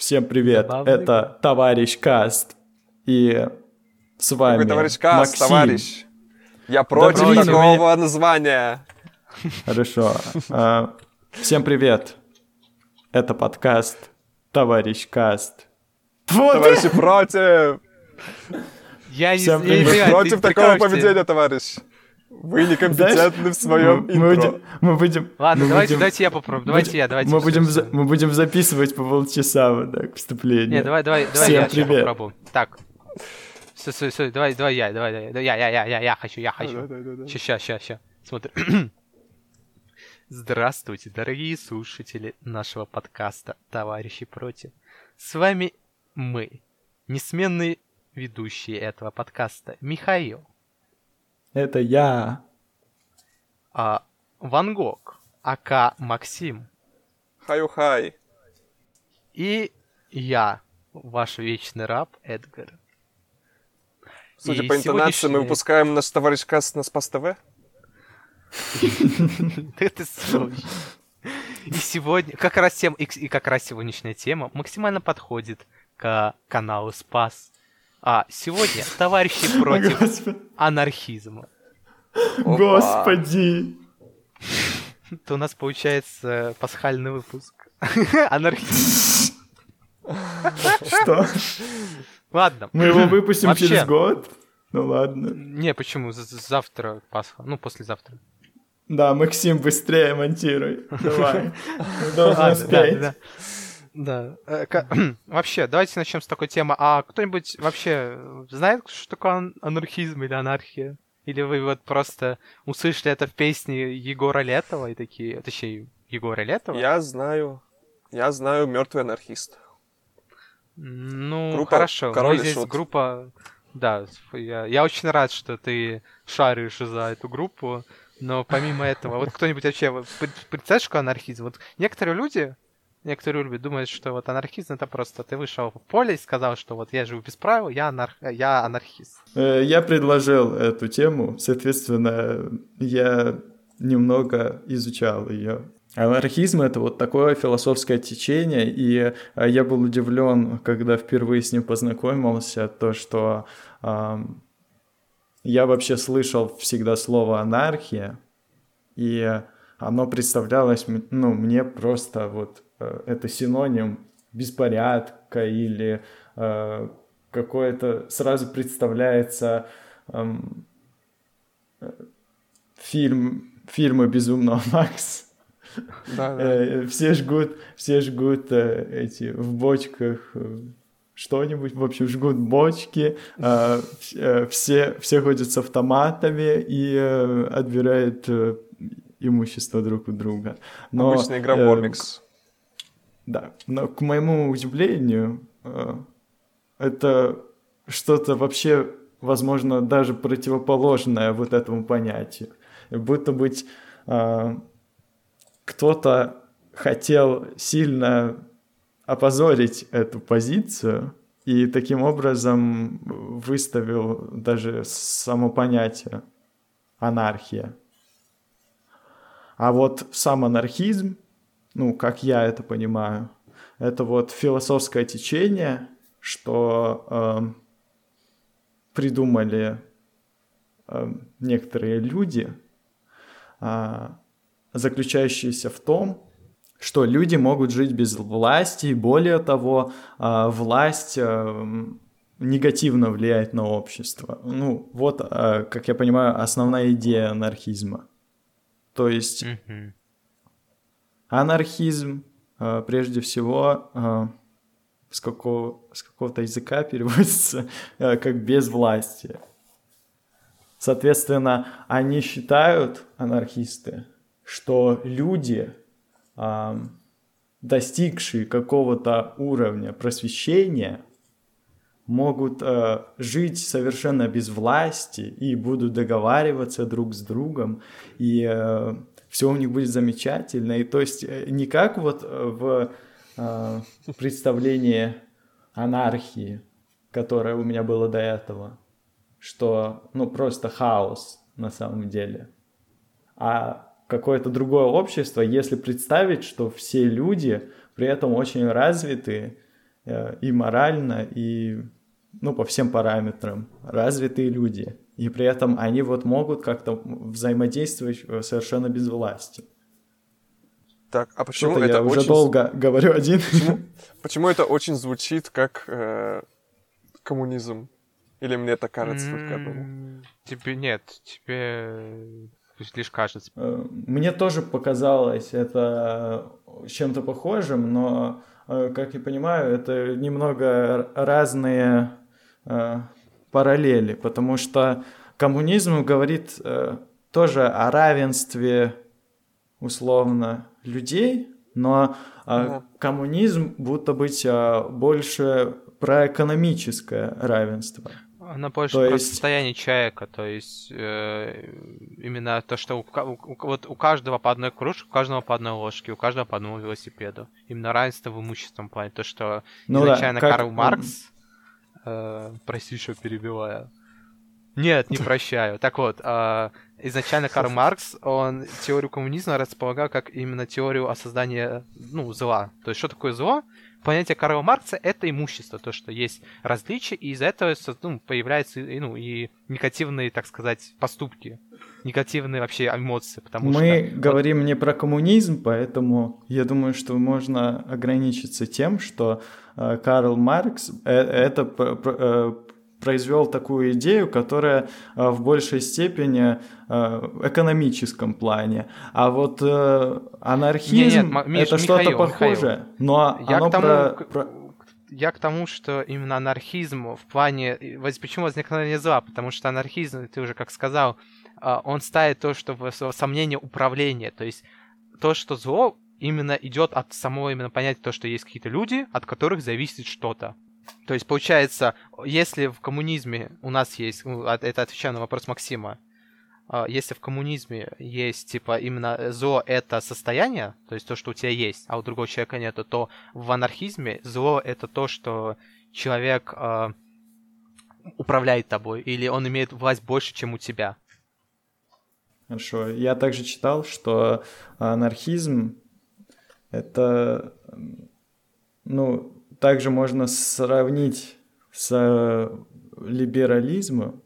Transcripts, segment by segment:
Всем привет, Забавный это товарищ Каст. И с вами Какой товарищ Кас, Максим. товарищ. Я против у такого названия. Хорошо. А, Всем привет. Это подкаст Товарищ Каст. Товарищи против. Я не Всем привет. Против такого поведения, товарищ. Вы некомпетентны в своем мы, интро. будем, мы будем, Ладно, мы давайте, будем- давайте я попробую. Давайте будем- я, давайте. мы будем, за- мы будем записывать по полчаса вот так вступление. Не, давай, давай, давай Всем я сейчас привет. попробую. Так. Все, все, все, давай, давай я, давай, давай, я, я, я, я, я хочу, я хочу. Ща, ща, ща. Смотри. Здравствуйте, дорогие слушатели нашего подкаста «Товарищи против». С вами мы, несменные ведущие этого подкаста, Михаил, Это я. а, Ван Гог, АК Максим, Хаю-хай. и я, ваш вечный раб Эдгар. Судя И по интонации, мы сегодняшний- выпускаем наш товарищ Кас на Спас ТВ. Ты. И сегодня, как раз тем, и как раз сегодняшняя тема максимально подходит к каналу Спас. А сегодня товарищи против анархизма. Господи. Это у нас получается пасхальный выпуск. Анархизм. Что? Ладно. Мы его выпустим через год? Ну ладно. Не, почему? Завтра Пасха. Ну, послезавтра. Да, Максим, быстрее монтируй. Давай. Ладно, успеть. Да. Э, Вообще, давайте начнем с такой темы. А кто-нибудь вообще знает, что такое ан- анархизм или анархия? Или вы вот просто услышали это в песне Егора Летова и такие... Точнее, Егора Летова? Я знаю. Я знаю мертвый анархист. Ну, Группа хорошо. «Король Мы здесь Шут». группа... Да, я, я очень рад, что ты шаришь за эту группу, но помимо этого, вот кто-нибудь вообще представляешь, что анархизм? Вот некоторые люди, некоторые люди думают, что вот анархизм это просто ты вышел в поле и сказал, что вот я живу без правил, я, анар... я анархист. Э, Я предложил эту тему, соответственно, я немного изучал ее. Анархизм — это вот такое философское течение, и э, я был удивлен, когда впервые с ним познакомился, то, что ам, я вообще слышал всегда слово «анархия», и оно представлялось, ну, мне просто вот э, это синоним беспорядка или э, какое-то сразу представляется эм, э, фильм фильмы безумного Макс. Да, да. Э, Все жгут, все жгут э, эти в бочках э, что-нибудь, в общем, жгут бочки, э, вс- э, все, все ходят с автоматами и э, отбирают э, имущество друг у друга. Но, Обычная игра в э, да, но к моему удивлению, э, это что-то вообще, возможно, даже противоположное вот этому понятию. Будто быть э, кто-то хотел сильно опозорить эту позицию и таким образом выставил даже само понятие анархия. А вот сам анархизм, ну, как я это понимаю, это вот философское течение, что эм, придумали эм, некоторые люди, а, заключающиеся в том, что люди могут жить без власти, и более того, а, власть эм, негативно влияет на общество. Ну, вот, а, как я понимаю, основная идея анархизма. То есть Мгм. Анархизм, э, прежде всего, э, с, какого, с какого-то языка переводится э, как безвластие. Соответственно, они считают, анархисты, что люди, достигшие какого-то уровня просвещения, могут э, жить совершенно без власти и будут договариваться друг с другом, и все у них будет замечательно. И то есть э, не как вот э, в э, представлении анархии, которое у меня было до этого, что ну просто хаос на самом деле, а какое-то другое общество, если представить, что все люди при этом очень развитые, э, и морально, и ну, по всем параметрам развитые люди. И при этом они вот могут как-то взаимодействовать э, совершенно без власти. Так, а почему Что-то это я уже очень... долго говорю один. Почему, почему это очень звучит как э, коммунизм? Или мне это кажется только одному? Тебе нет, тебе лишь кажется. Э, Мне тоже показалось это чем-то похожим, но, э, как я понимаю, это немного разные э, параллели, потому что коммунизм говорит э, тоже о равенстве условно людей, но э, Да. коммунизм будто быть э, больше про экономическое равенство. Она больше То про есть- состояние человека, то есть э, именно то, что у, у- у- вот у каждого по одной кружке, у каждого по одной ложке, у каждого по одному велосипеду. Именно равенство в имущественном плане. То, что Ну да, изначально как, Карл Маркс, э, прости, что перебиваю. Нет, не прощаю. Так вот, э, изначально Карл Маркс, он теорию коммунизма располагал как именно теорию о создании, ну, зла. То есть, что такое зло? Понятие Карла Маркса — это имущество, то, что есть различия, и из-за этого ну, появляются и, ну, и негативные, так сказать, поступки, негативные вообще эмоции, потому Мы что... говорим не про коммунизм, поэтому я думаю, что можно ограничиться тем, что Карл Маркс э, это э, произвел такую идею, которая э, в большей степени э, в экономическом плане, а вот э, анархизм Не, нет, Ма- Миш, это что-то Михаил, похожее, но Я оно к тому, про- про- я к тому, что именно анархизм в плане... Почему возникновение зла? Потому что анархизм, ты уже как сказал, он ставит то, что в сомнение управления. То есть то, что зло именно идет от самого именно понятия, то, что есть какие-то люди, от которых зависит что-то. То есть, получается, если в коммунизме у нас есть, ну, от- это отвечаю на вопрос Максима, а, если в коммунизме есть, типа, именно зло — это состояние, то есть то, что у тебя есть, а у другого человека нету, то в анархизме зло — это то, что человек а, управляет тобой, или он имеет власть больше, чем у тебя. Хорошо. Я также читал, что анархизм это, ну, также можно сравнить с э, либерализмом,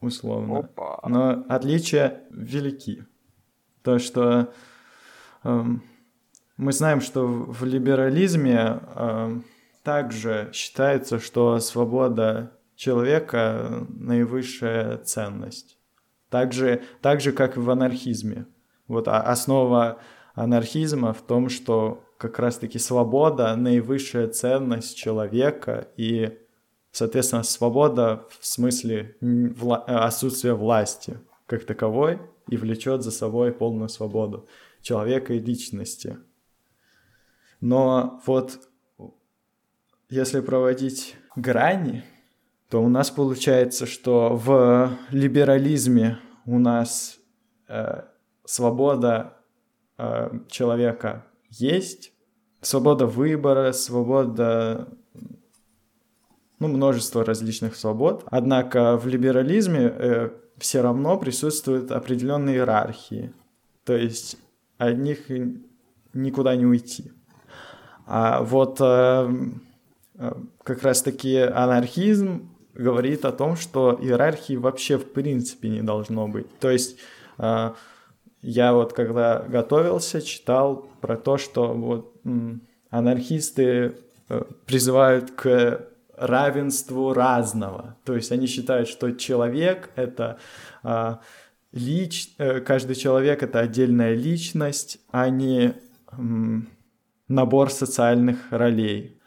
условно, Опа. но отличия велики. То, что эм, мы знаем, что в в либерализме эм, также считается, что свобода человека наивысшая ценность. Так же, так же, как и в анархизме. Вот а- основа анархизма в том, что как раз-таки свобода — наивысшая ценность человека, и, соответственно, свобода в смысле вла- отсутствия власти как таковой и влечет за собой полную свободу человека и личности. Но вот если проводить грани, то у нас получается, что в либерализме у нас э, свобода э, человека есть, свобода выбора, свобода, ну, множество различных свобод. Однако в либерализме все равно присутствуют определенные иерархии. То есть от них никуда не уйти. А вот э, э, как раз-таки анархизм говорит о том, что иерархии вообще в принципе не должно быть. То есть э, я вот когда готовился, читал про то, что вот анархисты э, призывают к равенству разного. То есть они считают, что человек это э, лич, э, каждый человек это отдельная личность, а не м, набор социальных ролей.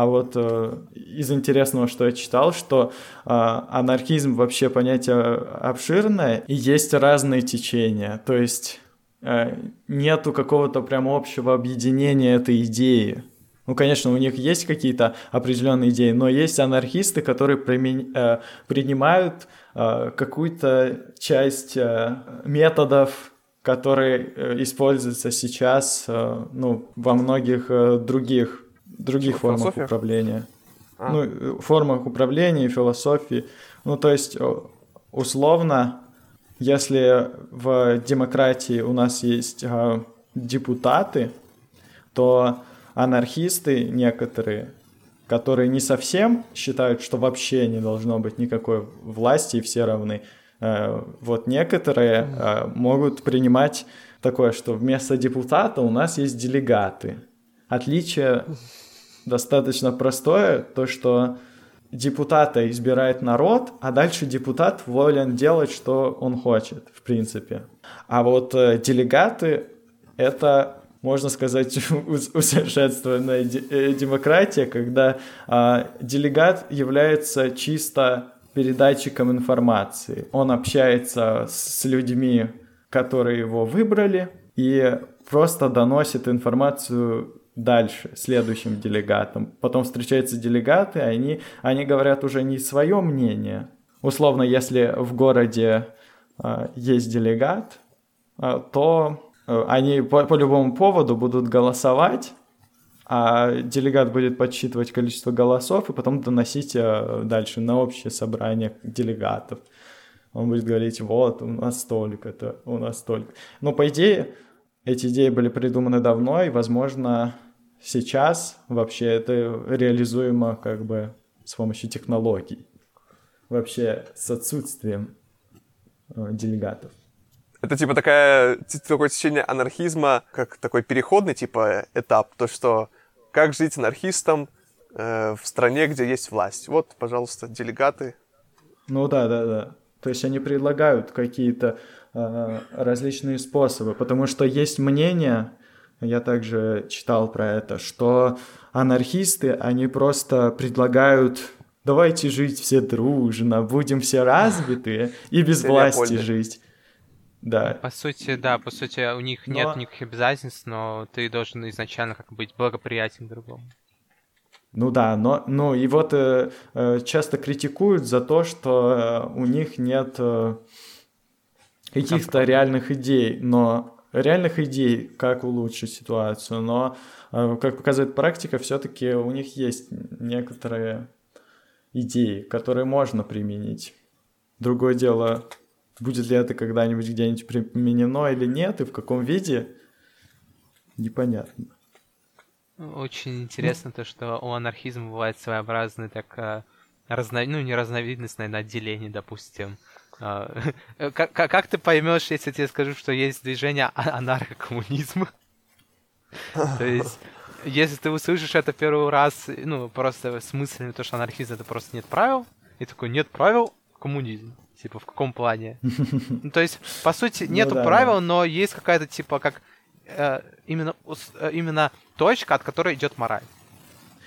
А вот э, из интересного, что я читал, что э, анархизм вообще понятие обширное, и есть разные течения. То есть э, нету какого-то прям общего объединения этой идеи. Ну, конечно, у них есть какие-то определенные идеи, но есть анархисты, которые примен... э, принимают э, какую-то часть э, методов, которые э, используются сейчас э, ну, во многих э, других других Типа формах философия? управления. А. Ну, э, формах управления и философии. Ну, то есть, условно, если в демократии у нас есть э, депутаты, то анархисты некоторые которые не совсем считают, что вообще не должно быть никакой власти и все равны. Э, вот некоторые э, могут принимать такое, что вместо депутата у нас есть делегаты. Отличие достаточно простое, то что депутата избирает народ, а дальше депутат волен делать, что он хочет, в принципе. А вот э, делегаты — это можно сказать, усовершенствованная э, демократия, когда а, делегат является чисто передатчиком информации. Он общается с людьми, которые его выбрали, и просто доносит информацию дальше, следующим делегатам. Потом встречаются делегаты, они, они говорят уже не свое мнение. Условно, если в городе э, есть делегат, э, то э, они по, по любому поводу будут голосовать, а делегат будет подсчитывать количество голосов и потом доносить э, дальше на общее собрание делегатов. Он будет говорить, вот, у нас столько-то, у нас столько. Но, по идее, эти идеи были придуманы давно, и, возможно, сейчас вообще это реализуемо как бы с помощью технологий. Вообще с отсутствием э, делегатов. Это типа такая, такое течение анархизма, как такой переходный типа этап, то что как жить анархистом э, в стране, где есть власть. Вот, пожалуйста, делегаты. Ну да, да, да. То есть они предлагают какие-то различные способы, потому что есть мнение, я также читал про это, что анархисты, они просто предлагают давайте жить все дружно, будем все развитые и без власти жить. Да. По сути, да, по сути, у них но... нет никаких обязательств, но ты должен изначально как быть благоприятен другому. Ну да, но ну и вот э, э, часто критикуют за то, что э, у них нет э, каких-то реальных идей, но реальных идей, как улучшить ситуацию, но э, как показывает практика, все-таки у них есть некоторые идеи, которые можно применить. Другое дело, будет ли это когда-нибудь где-нибудь применено или нет, и в каком виде, непонятно. Очень интересно то, что у анархизма бывает своеобразный так э, разно... ну не разновидность, наверное, отделение, допустим. А, как, как ты поймешь, если тебе скажу, что есть движение а, анархокоммунизма? То есть, если ты услышишь это первый раз, ну, просто с мыслями, то, что анархизм это просто нет правил, и такой, нет правил, коммунизм. Типа, в каком плане? Ну, то есть, по сути, ну нету правил, но есть какая-то, типа, как э, именно, э, именно точка, от которой идет мораль.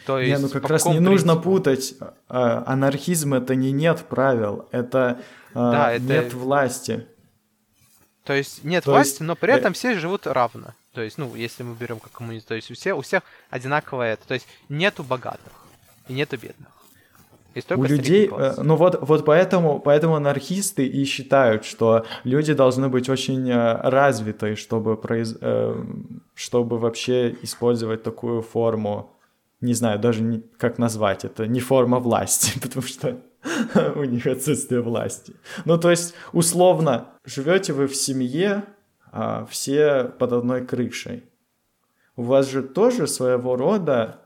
То есть, не, ну как раз не принципу? нужно путать. Э, анархизм это не нет правил, это, э, да, это нет власти. То есть нет То власти, есть... но при этом все живут равно. То есть, ну, если мы берем как коммунизм, то есть у всех, у всех одинаковое это. То есть нету богатых и нету бедных. У людей, э, ну вот, вот поэтому, поэтому анархисты и считают, что люди должны быть очень э, развиты, чтобы, произ... Э, чтобы вообще использовать такую форму, не знаю даже не, как назвать это, не форма власти, потому что у них отсутствие власти. Ну то есть условно живете вы в семье, а все под одной крышей. У вас же тоже своего рода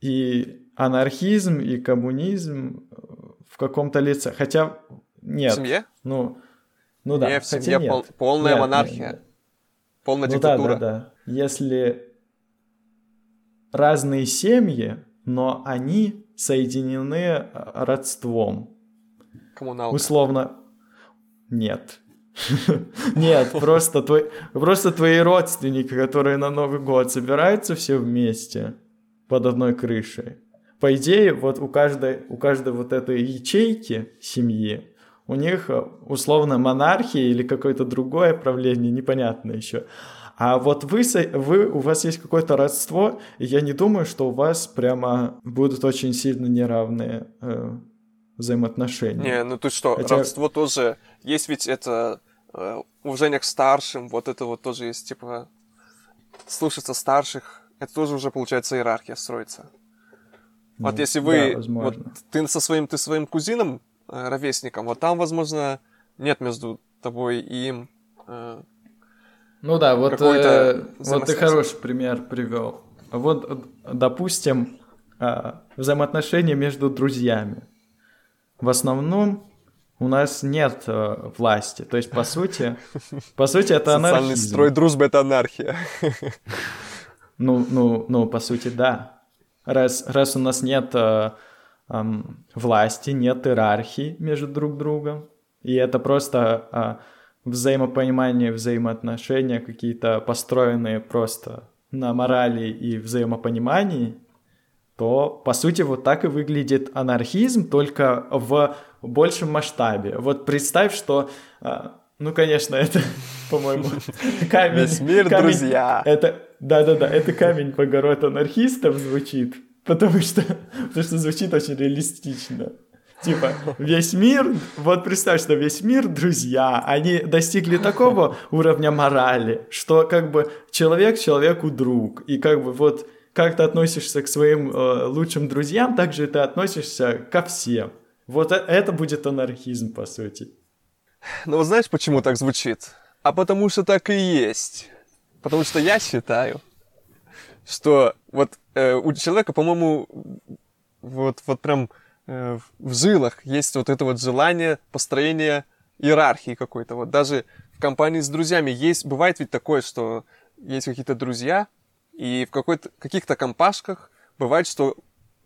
и анархизм и коммунизм э, в каком-то лице. Хотя нет. В семье? Ну, ну да. Не, в семье нет. Пол, полная нет, монархия. Нет, Полная ну, диктатура. Да, да, да. Если разные семьи, но они соединены э, родством. Коммуналка. Условно. Нет. Нет, просто, твой, просто твои родственники, которые на Новый год собираются все вместе под одной крышей по идее, вот у каждой, у каждой вот этой ячейки семьи у них э, условно монархия или какое-то другое правление, непонятно еще. А вот вы, вы, у вас есть какое-то родство, и я не думаю, что у вас прямо будут очень сильно неравные э, взаимоотношения. Не, ну ты что, Хотя... родство тоже... Есть ведь это э, уважение к старшим, вот это вот тоже есть, типа, слушаться старших. Это тоже уже, получается, иерархия строится. Вот ну, если вы, да, вот ты со своим, ты своим кузином, э, ровесником, вот там, возможно, нет между тобой и им. Э, ну да, вот, э, вот ты хороший пример привел. Вот, допустим, а, взаимоотношения между друзьями. В основном у нас нет э, власти. То есть, по сути, по сути, это анархия. Социальный строй дружбы — это анархия. Ну, ну, ну, по сути, да. Раз, раз у нас нет э, э, власти, нет иерархии между друг другом, и это просто э, взаимопонимание, взаимоотношения какие-то построенные просто на морали и взаимопонимании, то, по сути, вот так и выглядит анархизм, только в большем масштабе. Вот представь, что, а, ну, конечно, это, по-моему, камень... Весь мир, камень, друзья! Это, да-да-да, это камень в огород анархистов звучит, потому что, потому что звучит очень реалистично. Типа, весь мир, вот представь, что весь мир друзья, они достигли такого уровня морали, что как бы человек человеку друг, и как бы вот как ты относишься к своим э, лучшим друзьям, так же ты относишься ко всем. Вот э, это будет анархизм, по сути. Ну, знаешь, почему так звучит? А потому что так и есть. Потому что я считаю, что вот э, у человека, по-моему, вот, вот прям в жилах есть вот это вот желание построения иерархии какой-то. Вот даже в компании с друзьями есть, бывает ведь такое, что есть какие-то друзья, и в какой-то, каких-то компашках бывает, что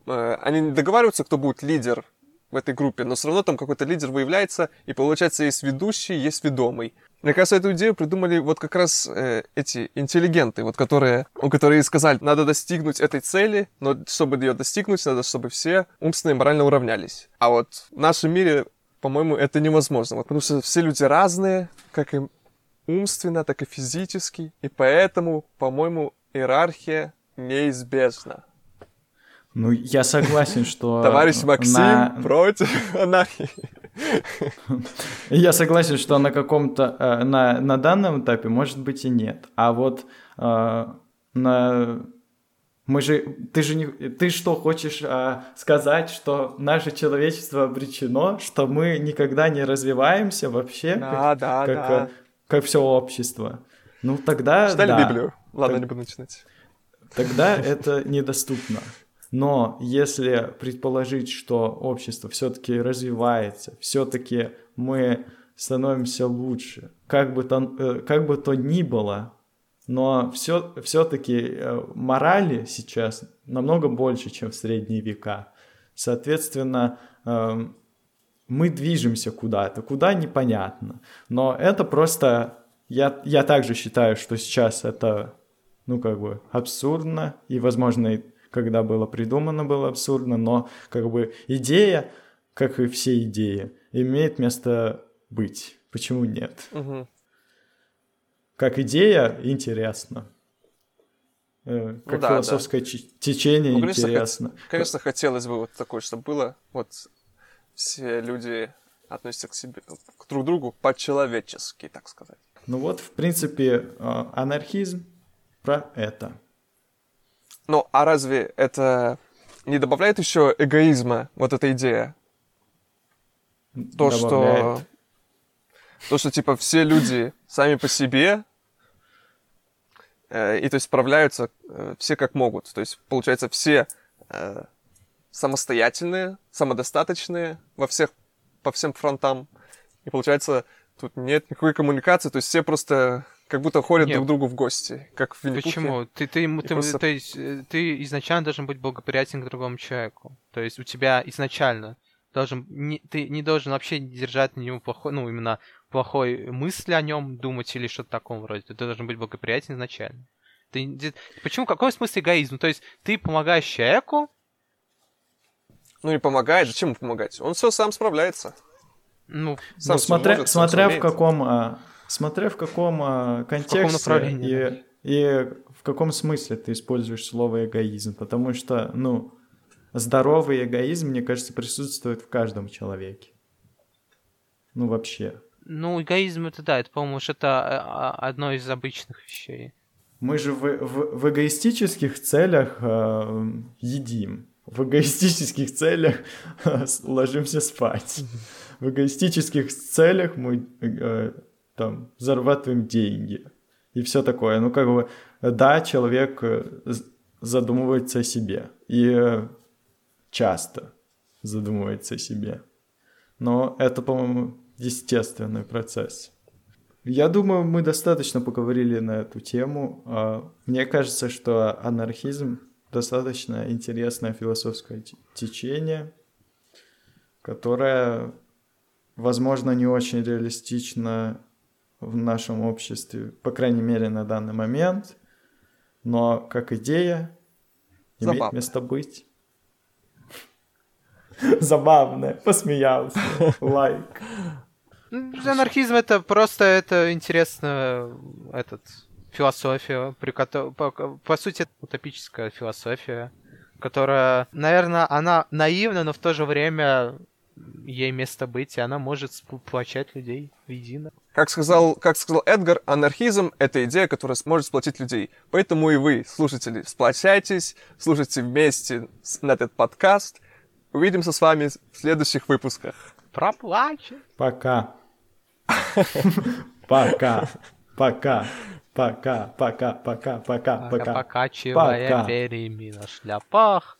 э, они не договариваются, кто будет лидер в этой группе, но все равно там какой-то лидер выявляется, и получается есть ведущий, есть ведомый. Мне кажется, эту идею придумали вот как раз э, эти интеллигенты, вот которые, у которые сказали, надо достигнуть этой цели, но чтобы ее достигнуть, надо, чтобы все умственно и морально уравнялись. А вот в нашем мире, по-моему, это невозможно, вот, потому что все люди разные, как и умственно, так и физически, и поэтому, по-моему, иерархия неизбежна. Ну, я согласен, что... Товарищ Максим на... против анархии. Я согласен, что на каком-то... Э, на, на данном этапе, может быть, и нет. А вот э, на... Мы же... Ты же не... Ты что, хочешь э, сказать, что наше человечество обречено, что мы никогда не развиваемся вообще? Да, как, да, как, да. Как все общество. Ну, тогда... Читали да. Библию? Ладно, так... не буду начинать. Тогда это недоступно. Но если предположить, что общество все-таки развивается, все-таки мы становимся лучше, как бы то, э, как бы то ни было, но все, все-таки э, морали сейчас намного больше, чем в средние века. Соответственно, эм, мы движемся куда-то, куда непонятно. Но это просто... Я, я также считаю, что сейчас это, ну, как бы абсурдно, и, возможно, когда было придумано, было абсурдно, но как бы идея, как и все идеи, имеет место быть. Почему нет? Угу. Как идея интересно. Э, как ну, да, философское да. течение ну, конечно, интересно. Хот... Конечно, хотелось бы вот такое, чтобы было. Вот все люди относятся к себе, к друг другу по-человечески, так сказать. Ну вот, в принципе, а, анархизм про это. Ну, а разве это не добавляет еще эгоизма, вот эта идея? То, добавляет. что... То, что, типа, все люди сами по себе, э, и, то есть, справляются э, все как могут. То есть, получается, все э, самостоятельные, самодостаточные во всех, по всем фронтам. И, получается, тут нет никакой коммуникации, то есть, все просто как будто ходят Нет. друг другу в гости, как в винни Почему? Ты, ты, ты, просто... то есть, э, ты изначально должен быть благоприятен к другому человеку. То есть у тебя изначально должен не, ты не должен вообще держать на него плохой, ну, именно плохой мысли о нем думать или что-то таком вроде. Ты должен быть благоприятен изначально. Ты, ты, почему? Какой смысл эгоизм? То есть ты помогаешь человеку. Ну не помогает, зачем ему помогать? Он все сам справляется. Ну, сам ну смотря, может, смотря в каком а, Смотря в каком а, контексте в каком и, и в каком смысле ты используешь слово эгоизм, потому что, ну, здоровый эгоизм, мне кажется, присутствует в каждом человеке. Ну, вообще. Ну, эгоизм это да, это, по-моему, это а, а, одно из обычных вещей. Мы же в, в, в эгоистических целях э, едим, в эгоистических целях ложимся спать, в эгоистических целях мы э, там, зарабатываем деньги и все такое. Ну, как бы, да, человек э, задумывается о себе. И э, часто задумывается о себе. Но это, по-моему, естественный процесс. Я думаю, мы достаточно поговорили на эту тему. А, мне кажется, что анархизм достаточно интересное философское течение, которое, возможно, не очень реалистично в нашем обществе, по крайней мере, на данный момент, но как идея имеет Забавно. место быть. Забавно, посмеялся, лайк. Анархизм это просто это интересно этот философия, при которой, по, по сути, утопическая философия, которая, наверное, она наивна, но в то же время ей место быть, и она может сплочать людей воедино. Как сказал, как сказал Эдгар, анархизм — это идея, которая сможет сплотить людей. Поэтому и вы, слушатели, сплочайтесь, слушайте вместе на этот подкаст. Увидимся с вами в следующих выпусках. Проплачем. Пока. Пока. Пока. Пока, пока, пока, пока, пока. Покачивая перьями на шляпах.